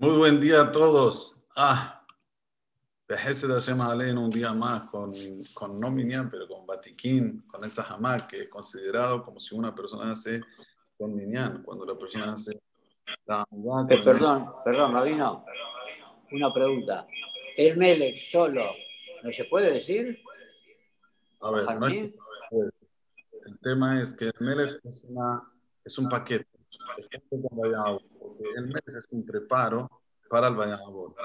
Muy buen día a todos. Ah, Bejese de Hashem un día más con, con no Minyan, pero con Batiquín, con el Zahamak, que es considerado como si una persona hace con Minyan, cuando la persona hace la eh, Perdón, perdón, Rabino. Una pregunta. ¿El Melech solo no se puede decir? A ver, no es, el tema es que el Melech es, una, es un paquete. Porque el Melech es un preparo para el Bayamabot.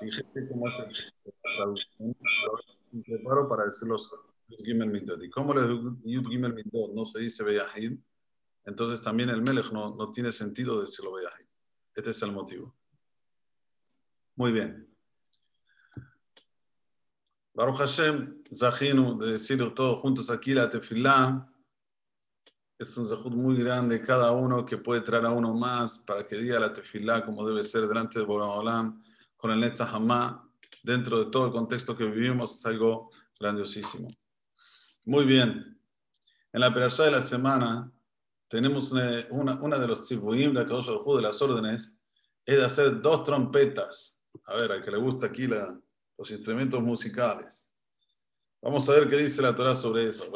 Fíjate cómo es el un preparo para decir los Yud Mindot. Y como los Yud Gimel Mindot no se dice Beyahid, entonces también el Melech no, no tiene sentido decirlo Beyahid. Este es el motivo. Muy bien. Baruch Hashem, Zahinu, de decir todos juntos aquí la tefilá, es un zahut muy grande, cada uno que puede traer a uno más para que diga la tefilá como debe ser delante de Boraholam, con el Netzah Hamá, dentro de todo el contexto que vivimos, es algo grandiosísimo. Muy bien, en la perashá de la semana tenemos una, una, de los tzibuim de de las órdenes, es de hacer dos trompetas. A ver, al que le gusta aquí la, los instrumentos musicales. Vamos a ver qué dice la Torah sobre eso.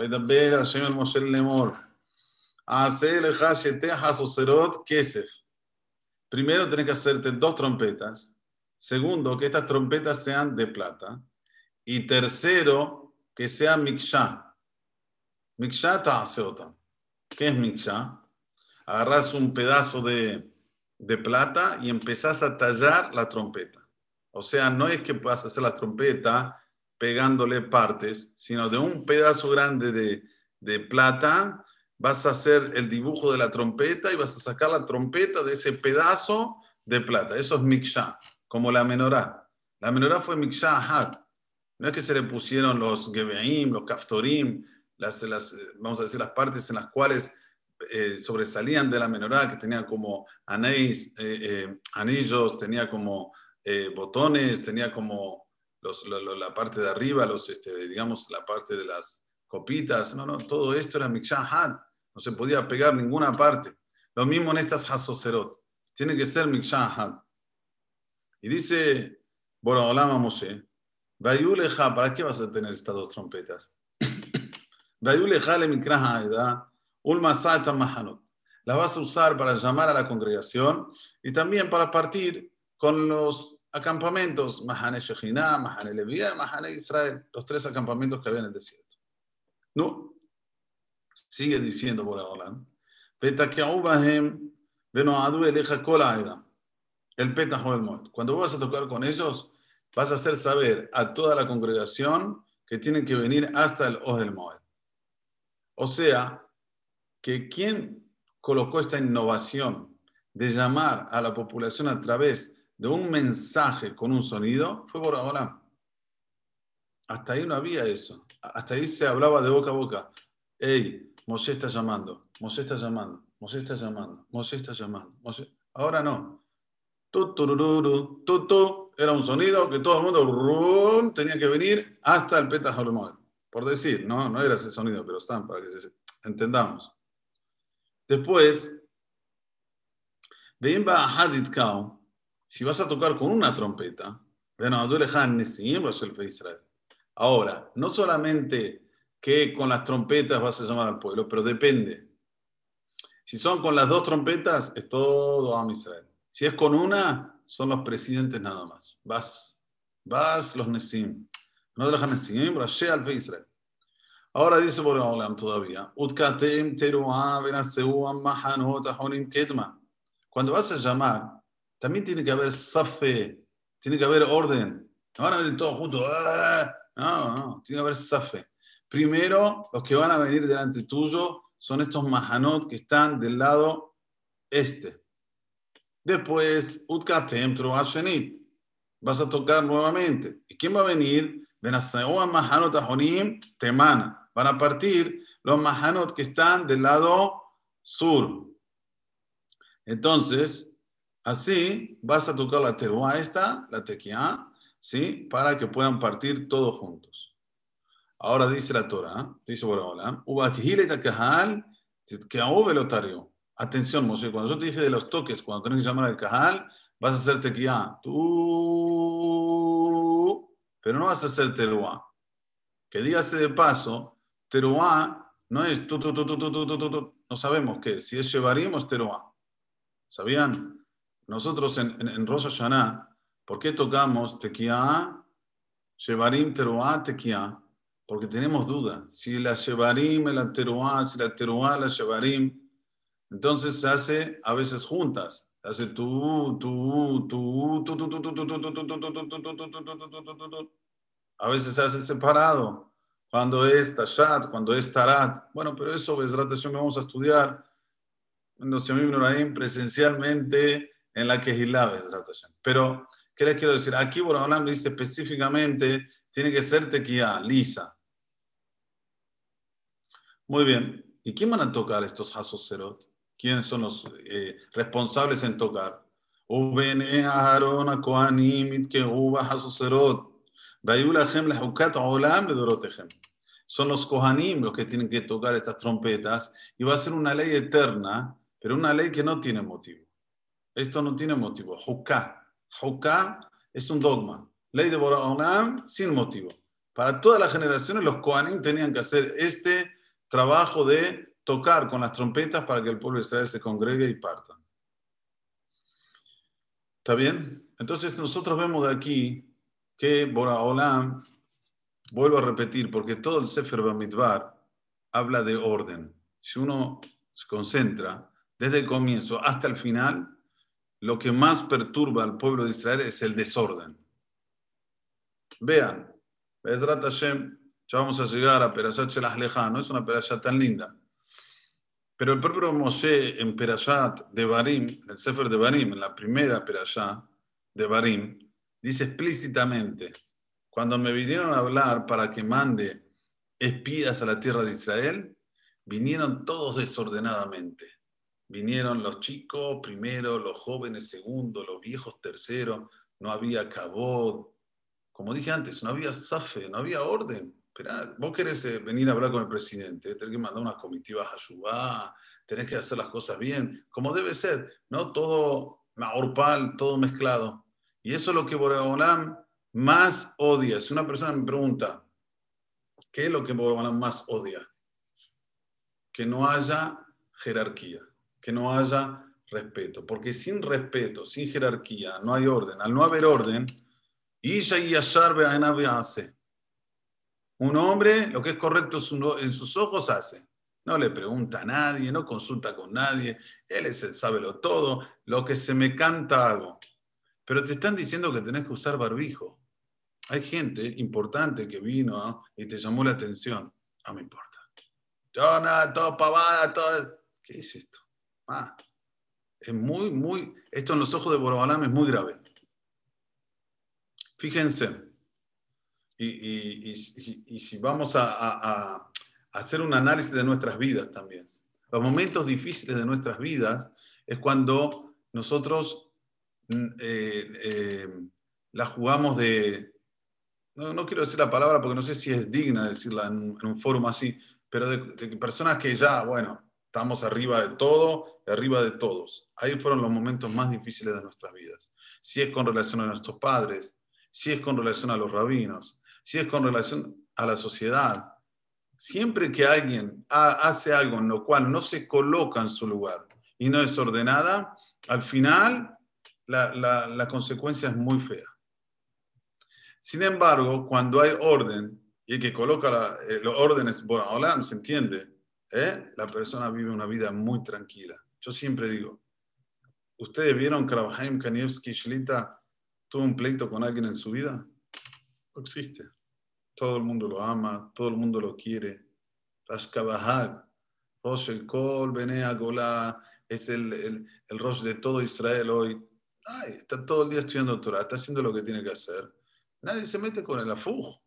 Primero tenés que hacerte dos trompetas. Segundo, que estas trompetas sean de plata. Y tercero, que sean miksha. Miksha ta'aseota. ¿Qué es miksha? Agarras un pedazo de, de plata y empezás a tallar la trompeta. O sea, no es que a hacer la trompeta pegándole partes, sino de un pedazo grande de, de plata vas a hacer el dibujo de la trompeta y vas a sacar la trompeta de ese pedazo de plata. Eso es miksha, como la menorá. La menorá fue miksha ahad. No es que se le pusieron los gebeim, los kaftorim, las, las, vamos a decir, las partes en las cuales eh, sobresalían de la menorá, que tenía como anillos, eh, eh, anillos tenía como eh, botones, tenía como los, la, parte de arriba, los, este, digamos, la parte de las copitas. No, no, todo esto era Mikshahat. No se podía pegar ninguna parte. Lo mismo en estas Hasoserot. Tiene que ser Mikshahat. Y dice Boraolama Moshe, Bayuleja, ¿para qué vas a tener estas dos trompetas? Bayuleja le Mikraha Ulmasata Mahanot. La vas a usar para llamar a la congregación y también para partir con los acampamentos, Mahane Shekhinah, Mahane Mahane Israel, los tres acampamentos que había en el desierto. No, sigue diciendo por ahora, el el Cuando vas a tocar con ellos, vas a hacer saber a toda la congregación que tienen que venir hasta el Ohel Moed. O sea, que quien colocó esta innovación de llamar a la población a través de un mensaje con un sonido fue ahora. Hasta ahí no había eso. Hasta ahí se hablaba de boca a boca. Ey, Mosé está llamando, Mosé está llamando, Mosé está llamando, Mosé está llamando. Ahora no. Tu, era un sonido que todo el mundo tenía que venir hasta el Petah Por decir, no, no era ese sonido, pero están para que se, entendamos. Después, de Imba Hadid Kau, si vas a tocar con una trompeta, Ahora, no solamente que con las trompetas vas a llamar al pueblo, pero depende. Si son con las dos trompetas, es todo a Israel. Si es con una, son los presidentes nada más. Vas, vas los Nesim. No dejan Nesim, Rashi al Israel. Ahora dice Boreolam todavía, Cuando vas a llamar, también tiene que haber safe, tiene que haber orden. No van a venir todos juntos. ¡ah! No, no, tiene que haber safe. Primero, los que van a venir delante tuyo son estos mahanot que están del lado este. Después, utkatem ashenit. Vas a tocar nuevamente. ¿Y quién va a venir? mahanot ahonim temana. Van a partir los mahanot que están del lado sur. Entonces, Así vas a tocar la teruá esta, la tequia, ¿sí? Para que puedan partir todos juntos. Ahora dice la Torah, dice Atención, Moshe, cuando yo te dije de los toques, cuando tenés que llamar al cajal, vas a hacer tequía, tú, pero no vas a hacer teruá. Que dígase de paso, teruá no es tú, tú, tú, tú, tú, tú, no sabemos qué, si es es teruá. ¿Sabían? Nosotros en, en, en Hashanah, ¿por qué tocamos tequía, Shevarim, teruá, tequía? Porque tenemos duda. Si la Shevarim es la teruá, si la teruá la Shevarim, entonces se hace a veces juntas. Se hace tú, tú, tú, tú, tú, tú, tú, tú, tú, tú, tú, tú, A veces se hace separado. Cuando es Tashat, cuando es Tarat. Bueno, pero eso, Besrat Hashem, vamos a estudiar en los Ibrahim presencialmente en la Kehilá, Besrat. Pero, ¿qué les quiero decir? Aquí Boraholam dice específicamente, tiene que ser tequía, lisa. Muy bien. ¿Y quién van a tocar estos Hasoserot? ¿Quiénes son los eh, responsables en tocar? ובני אהרון הכהנים יתקעו בחסוסרות, והיו לכם לחוקת עולם לדורותיכם. Son los Kohanim los que tienen que tocar estas trompetas y va a ser una ley eterna, pero una ley que no tiene motivo. Esto no tiene motivo. Huká. Huká es un dogma. Ley de Boraholam sin motivo. Para todas las generaciones los Kohanim tenían que hacer este trabajo de tocar con las trompetas para que el pueblo de Israel se congregue y parta. ¿Está bien? Entonces nosotros vemos de aquí que Boraholam, vuelvo a repetir, porque todo el Sefer Bamidbar habla de orden. Si uno se concentra desde el comienzo hasta el final, lo que más perturba al pueblo de Israel es el desorden. Vean, Bedrat ya vamos a llegar a Perashat Shelah no es una Perashat tan linda. Pero el propio Moshe en Perashat de Barim, el Sefer de Barim, en la primera Perashat de Barim, dice explícitamente, cuando me vinieron a hablar para que mande espías a la tierra de Israel, vinieron todos desordenadamente. Vinieron los chicos primero, los jóvenes segundo, los viejos tercero, no había cabod. Como dije antes, no había safe, no había orden. Esperá, vos querés eh, venir a hablar con el presidente, tenés que mandar unas comitivas a Yubá, tenés que hacer las cosas bien, como debe ser, no todo maorpal, todo mezclado. Y eso es lo que Boreolam más odia. Si una persona me pregunta, ¿qué es lo que Boreolam más odia? Que no haya jerarquía, que no haya respeto. Porque sin respeto, sin jerarquía, no hay orden. Al no haber orden, hace un hombre lo que es correcto en sus ojos hace. No le pregunta a nadie, no consulta con nadie. Él es el sábelo todo. Lo que se me canta hago. Pero te están diciendo que tenés que usar barbijo. Hay gente importante que vino y te llamó la atención. No me importa. Yo nada, todo pavada, todo. ¿Qué es esto? Ah, es muy, muy. Esto en los ojos de Borobalam es muy grave. Fíjense, y, si vamos a, hacer un análisis de nuestras vidas también. Los momentos difíciles de nuestras vidas es cuando nosotros mm, eh, eh, la jugamos de, no, quiero decir la palabra porque no sé si es digna decirla en, un foro así, pero de, de, personas que ya, bueno, estamos arriba de todo, arriba de todos. Ahí fueron los momentos más difíciles de nuestras vidas. Si es con relación a nuestros padres, si es con relación a los rabinos, si es con relación a la sociedad. Siempre que alguien hace algo en lo cual no se coloca en su lugar y no es ordenada, al final la, consecuencia es muy fea. Sin embargo, cuando hay orden y el que coloca eh, los órdenes, bueno, hola, se entiende, ¿eh? la persona vive una vida muy tranquila. Yo siempre digo, ¿ustedes vieron que Rabhaim Kanievski Shlita tuvo un pleito con alguien en su vida? No existe. Todo el mundo lo ama, todo el mundo lo quiere. Rashkabahag, Rosh el Kol, Golá, es el, el, el Rosh de todo Israel hoy. Ay, está todo el día estudiando Torah, está haciendo lo que tiene que hacer. Nadie se mete con el afuj,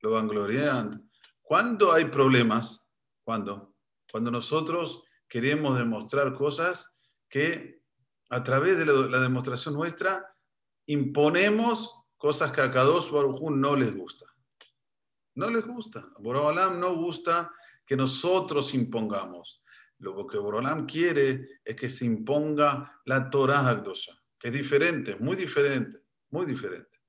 lo vanglorian. ¿Cuándo hay problemas? ¿Cuándo? Cuando nosotros queremos demostrar cosas que a través de la, demostración nuestra imponemos cosas que a Kadosh Baruj no les gusta. No les gusta. A Borolam no gusta que nosotros impongamos. Lo que Borolam quiere es que se imponga la Torah Agdosha, que es diferente, muy diferente, muy diferente.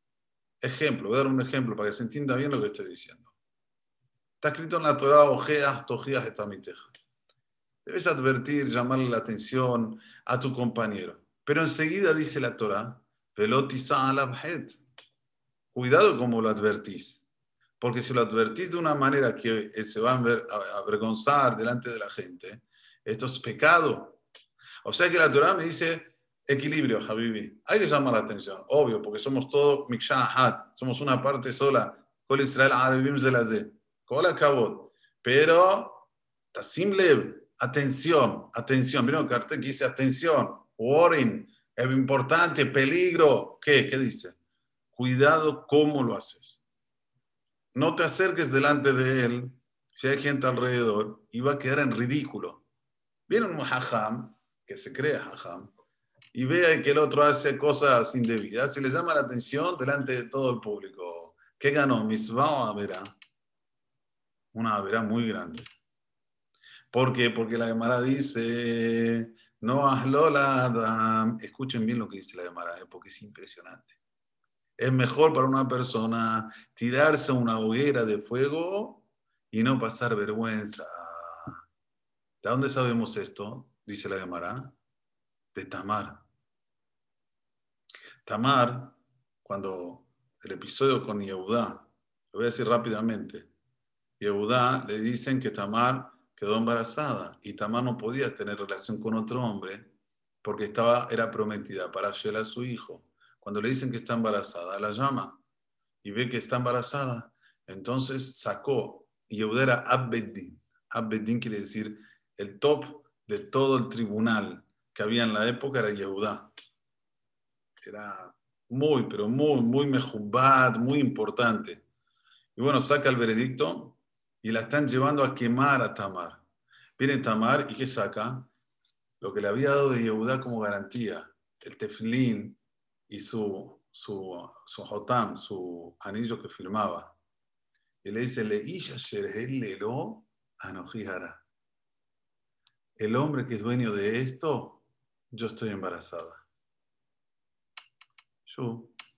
Ejemplo, voy a dar un ejemplo para que se entienda bien lo que estoy diciendo. Está escrito en la Torah, ojeas, tojías, etamiteja. Debes advertir, llamarle la atención a tu compañero. Pero enseguida dice la Torah, Cuidado como lo advertís. Porque si lo advertís de una manera que se va a avergonzar delante de la gente, esto es pecado. O sea que la Torah me dice equilibrio, Habibi. Hay que llamar la atención, obvio, porque somos todos mikshahat, somos una parte sola. Israel Kol Akabot. Pero, Tasim Lev, atención, atención. Miren el cartel que dice atención, warning, es importante, peligro. ¿Qué? ¿Qué dice? Cuidado cómo lo haces. No te acerques delante de él si hay gente alrededor y va a quedar en ridículo. Viene un hajam, que se crea hajam, y vea que el otro hace cosas indebidas y le llama la atención delante de todo el público. ¿Qué ganó? Misvah o Averá. Una Averá muy grande. ¿Por qué? Porque la Gemara dice, no hazlo Escuchen bien lo que dice la Gemara, eh, porque es impresionante. Es mejor para una persona tirarse a una hoguera de fuego y no pasar vergüenza. ¿De dónde sabemos esto? Dice la Gemara. De Tamar. Tamar, cuando el episodio con Yehudá, lo voy a decir rápidamente, Yehudá le dicen que Tamar quedó embarazada y Tamar no podía tener relación con otro hombre porque estaba, era prometida para a su hijo. Cuando le dicen que está embarazada, la llama y ve que está embarazada, entonces sacó, Yehudá era Abbeddin. Abbeddin quiere decir el top de todo el tribunal que había en la época era Yehudá era muy, pero muy, muy mejubad, muy importante. Y bueno, saca el veredicto y la están llevando a quemar a Tamar. Viene Tamar y ¿qué saca? Lo que le había dado de Yehudá como garantía, el teflín y su, su, su hotam, su anillo que firmaba. Y le dice, le El hombre que es dueño de esto, yo estoy embarazada.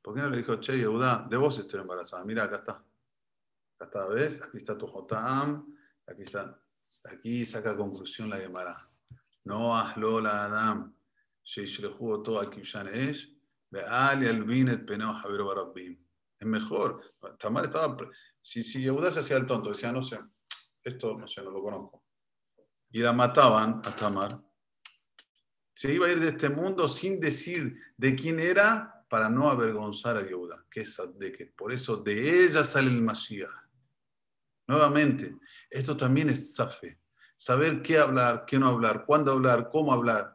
¿por qué no le dijo, che, Yehuda, de vos estoy embarazada? Mira, acá está. Acá vez, aquí está tu Jotam, aquí está, aquí saca conclusión la Gemara. No hazlo la Adam, Sheishlehu todo al Kibshan Esh, Be'al y Albinet Peneo Javier Barabim. Es mejor. Tamar estaba. Si, si Yehuda se hacía el tonto, decía, no sé, esto no sé, no lo conozco. Y la mataban a Tamar. Se iba a ir de este mundo sin decir de quién era para no avergonzar a Yehuda, que es de que por eso de ella sale el Mashiach. Nuevamente, esto también es safe, saber qué hablar, qué no hablar, cuándo hablar, cómo hablar.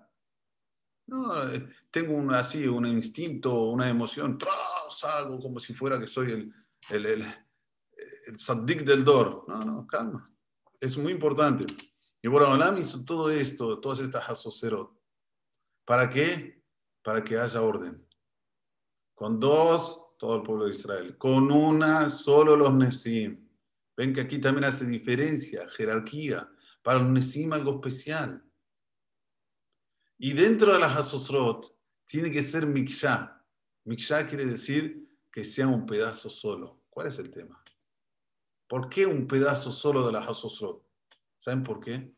No, eh, tengo un, así un instinto, una emoción, salgo como si fuera que soy el, el, el, el del Dor. No, no, calma. Es muy importante. Y Boraholam hizo todo esto, todas estas asocerot. ¿Para qué? Para que haya orden. Con dos, todo el pueblo de Israel. Con una, solo los Nesim. Ven que aquí también hace diferencia, jerarquía. Para los Nesim algo especial. Y dentro de las Asosrot tiene que ser Miksha. Miksha quiere decir que sea un pedazo solo. ¿Cuál es el tema? ¿Por qué un pedazo solo de las Asosrot? ¿Saben por qué?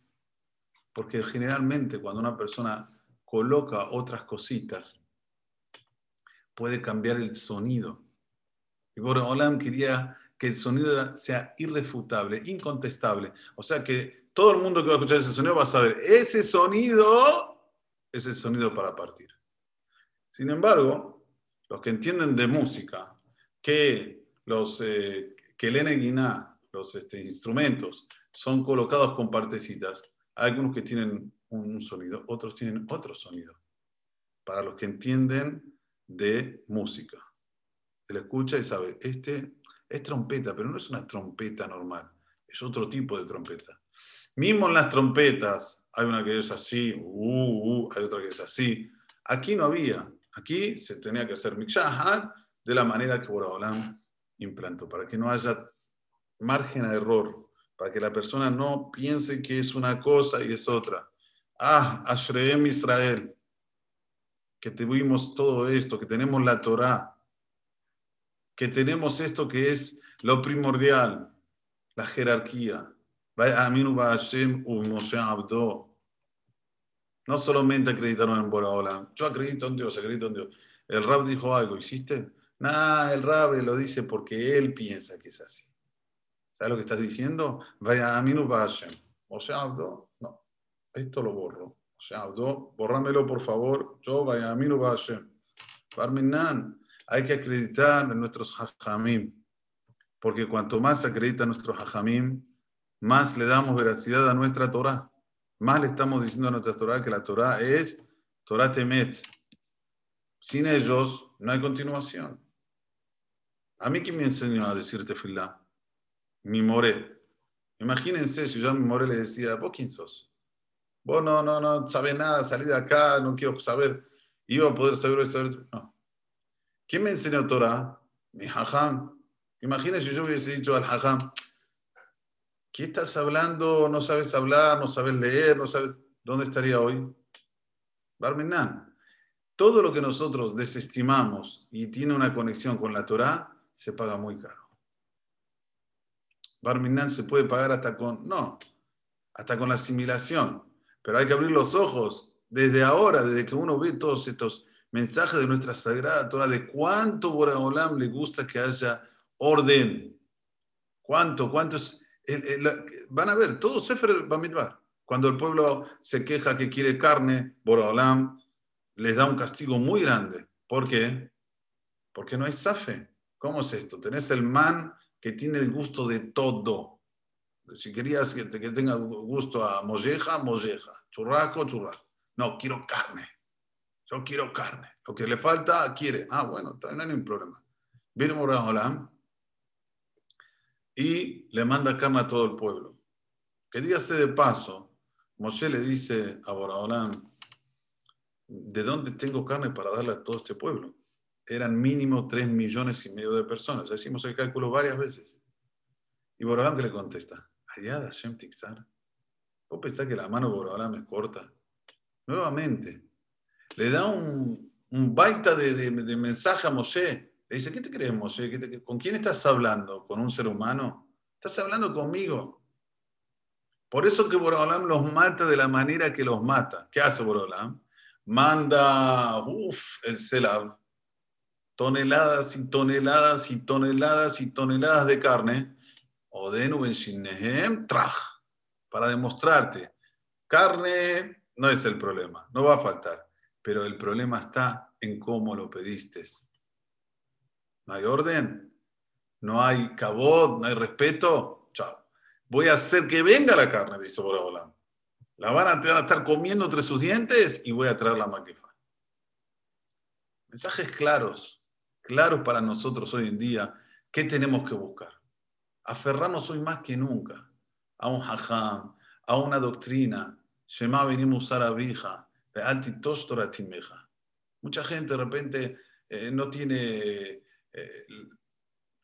Porque generalmente cuando una persona coloca otras cositas puede cambiar el sonido. Y Olam quería que el sonido sea irrefutable, incontestable. O sea que todo el mundo que va a escuchar ese sonido va a saber, ese sonido es el sonido para partir. Sin embargo, los que entienden de música, que los eh, que Guiná, los este, instrumentos, son colocados con partecitas, hay algunos que tienen un sonido, otros tienen otro sonido. Para los que entienden de música. Se escucha y sabe, este es trompeta, pero no es una trompeta normal, es otro tipo de trompeta. Mismo en las trompetas, hay una que es así, uh, uh, hay otra que es así. Aquí no había, aquí se tenía que hacer mikshahat de la manera que Boraholam implantó, para que no haya margen a error, para que la persona no piense que es una cosa y es otra. Ah, Ashreem Israel, que tuvimos todo esto, que tenemos la Torá, que tenemos esto que es lo primordial, la jerarquía. No solamente acreditaron en Borahola, yo acredito en Dios, acredito en Dios. El Rab dijo algo, ¿hiciste? Nah, el Rab lo dice porque él piensa que es así. ¿Sabes lo que estás diciendo? Vaya Aminu Hashem. O sea, no, esto lo borro. O sea, borrámelo por favor. Yo vaya Aminu Hashem. Barminan, hay que acreditar en nuestros hajamim. Porque cuanto más acredita nuestros hajamim, más le damos veracidad a nuestra Torah. Más le estamos diciendo a nuestra Torah que la Torah es Torah Temet. Sin ellos no hay continuación. A mí, ¿quién me enseñó a decirte tefilá? mi more. Imagínense si yo a mi more le decía, vos quién sos. Vos no, no, no sabés nada, salí de acá, no quiero saber. Iba a poder saber, saber. No. ¿Quién me enseñó Torah? Mi hajam. Imagínense si yo hubiese dicho al hajam, ¿qué estás hablando? No sabes hablar, no sabes leer, no sabes. ¿Dónde estaría hoy? Barminan. Todo lo que nosotros desestimamos y tiene una conexión con la Torah se paga muy caro. Barminan se puede pagar hasta con, no, hasta con la asimilación, pero hay que abrir los ojos desde ahora, desde que uno ve todos estos mensajes de nuestra Sagrada Torah, de cuánto Boraholam le gusta que haya orden, cuánto, cuántos, van a ver, todo Sefer Bamidbar. Cuando el pueblo se queja que quiere carne, Boraholam les da un castigo muy grande. ¿Por qué? Porque no hay safe. ¿Cómo es esto? Tenés el man que tiene el gusto de todo. Si querías que, tenga gusto a molleja, molleja, churraco, churraco. No, quiero carne. Yo quiero carne. Lo que le falta, quiere. Ah, bueno, no hay ningún problema. Viene Moraholam y le manda carne a todo el pueblo. Que dígase de paso, Moshe le dice a Boraholam, ¿de dónde tengo carne para darle a todo este pueblo? eran mínimo 3 millones y medio de personas. Ya hicimos el cálculo varias veces. Y Borolam que le contesta, allá da Hashem Tixar. ¿Vos pensás que la mano de Borolam es corta? Nuevamente, le da un, un baita de, mensaje a Moshe. Le dice, ¿qué te crees, Moshe? ¿Con quién estás hablando? ¿Con un ser humano? Estás hablando conmigo. Por eso que Borolam los mata de la manera que los mata. ¿Qué hace Borolam? Manda, uff, el Selab, toneladas y toneladas y toneladas y toneladas de carne, Odenu en traj, para demostrarte, carne no es el problema, no va a faltar, pero el problema está en cómo lo pediste. No hay orden, no hay cabot, no hay respeto, chao. Voy a hacer que venga la carne, dice Boraholam. La van a, estar comiendo entre sus dientes y voy a traer la maquifa. Mensajes claros claro para nosotros hoy en día qué tenemos que buscar. Aferrarnos hoy más que nunca a un hajam, a una doctrina. Shema venimos a vija, Mucha gente de repente eh, no tiene, eh,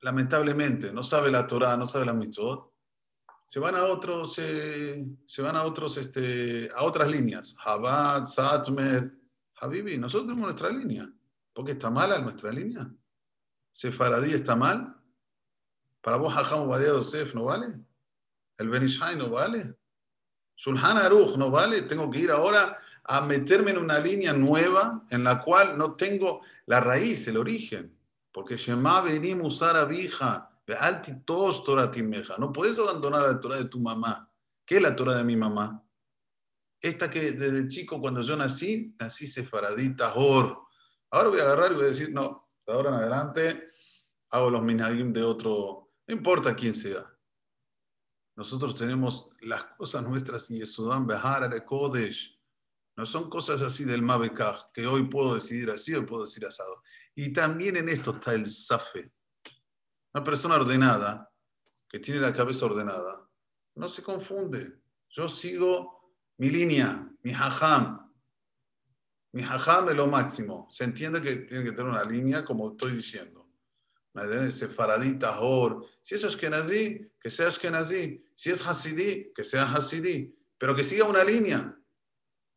lamentablemente, no sabe la Torah, no sabe la mitzvot. Se van a otros, eh, se van a otros, este, a otras líneas. Chabad, Satmer, Habibi, nosotros tenemos nuestra línea. ¿Por qué está mala nuestra línea? ¿Sefaradí está mal? ¿Para vos Hajam Ubadia Yosef no vale? ¿El Benishai no vale? ¿Sulhan Aruch no vale? Tengo que ir ahora a meterme en una línea nueva en la cual no tengo la raíz, el origen. Porque Shema venim usar abija, alti tos Torah. No puedes abandonar la Torah de tu mamá. ¿Qué es la Torah de mi mamá? Esta que desde chico, cuando yo nací, nací sefaradita, Tahor. Ahora voy a agarrar y voy a decir, no, de ahora en adelante hago los minagim de otro, no importa quién sea. Nosotros tenemos las cosas nuestras y Sudán Behar de Kodesh. Son cosas así del Mabekaj, que hoy puedo decidir así, hoy puedo decir asado. Y también en esto está el Safe. Una persona ordenada, que tiene la cabeza ordenada, no se confunde. Yo sigo mi línea, mi hajam, mi jajam es lo máximo. Se entiende que tiene que tener una línea, como estoy diciendo. Si es Ashkenazi, que sea Ashkenazi. Si es Hasidí, que sea Hasidí. Pero que siga una línea.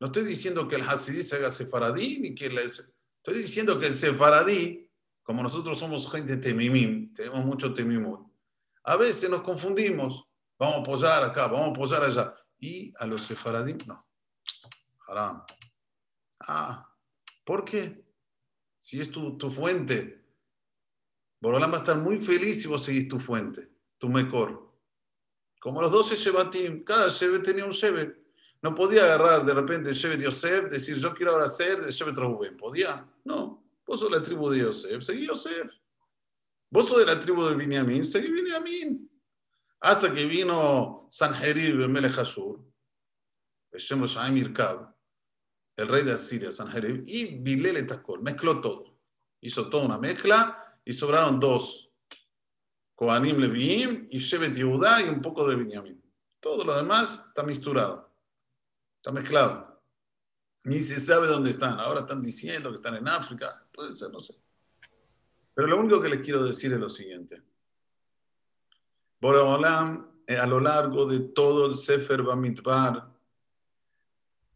No estoy diciendo que el Hasidí se haga Sefaradí, ni que Estoy diciendo que el sefaradí, como nosotros somos gente temimim, tenemos mucho temimut, a veces nos confundimos. Vamos a apoyar acá, vamos a apoyar allá. Y a los sefaradim, no. Haram. Ah, ¿por qué? Si es tu, tu fuente, Borolán va a estar muy feliz si vos seguís tu fuente, tu mejor. Como los 12 Shebatim, cada Shevet tenía un Shevet. No podía agarrar de repente Shevet Yosef, decir yo quiero ahora ser de Shevet Rubén. ¿Podía? No. Vos sos la tribu de Yosef, seguí Yosef. Vos sos de la tribu de Binyamin, seguí Binyamin. Hasta que vino Sanherib Melech Hashur, el rey de Asiria, Sanherib, y Bilel Takol, mezcló todo. Hizo toda una mezcla y sobraron dos. Kohanim Leviim y Shevet Yehuda y un poco de Binyamin. Todo lo demás está misturado, está mezclado. Ni se sabe dónde están. Ahora están diciendo que están en África. Puede ser, no sé. Pero lo único que les quiero decir es lo siguiente. Boreolam, eh, a lo largo de todo el Sefer Bamidbar,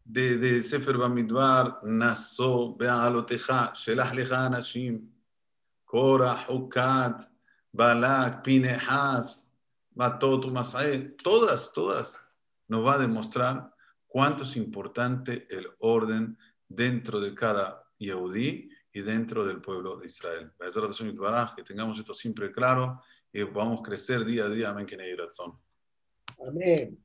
de, Sefer Bamidbar, Naso, Be'aloteja, Shelah Lecha Anashim, Korah, Hukat, Balak, Pinehas, Matot, Masai, todas, todas, nos va a demostrar cuánto es importante el orden dentro de cada Yehudí y dentro del pueblo de Israel. Que tengamos esto siempre claro y vamos a crecer día a día. Amén. Amén.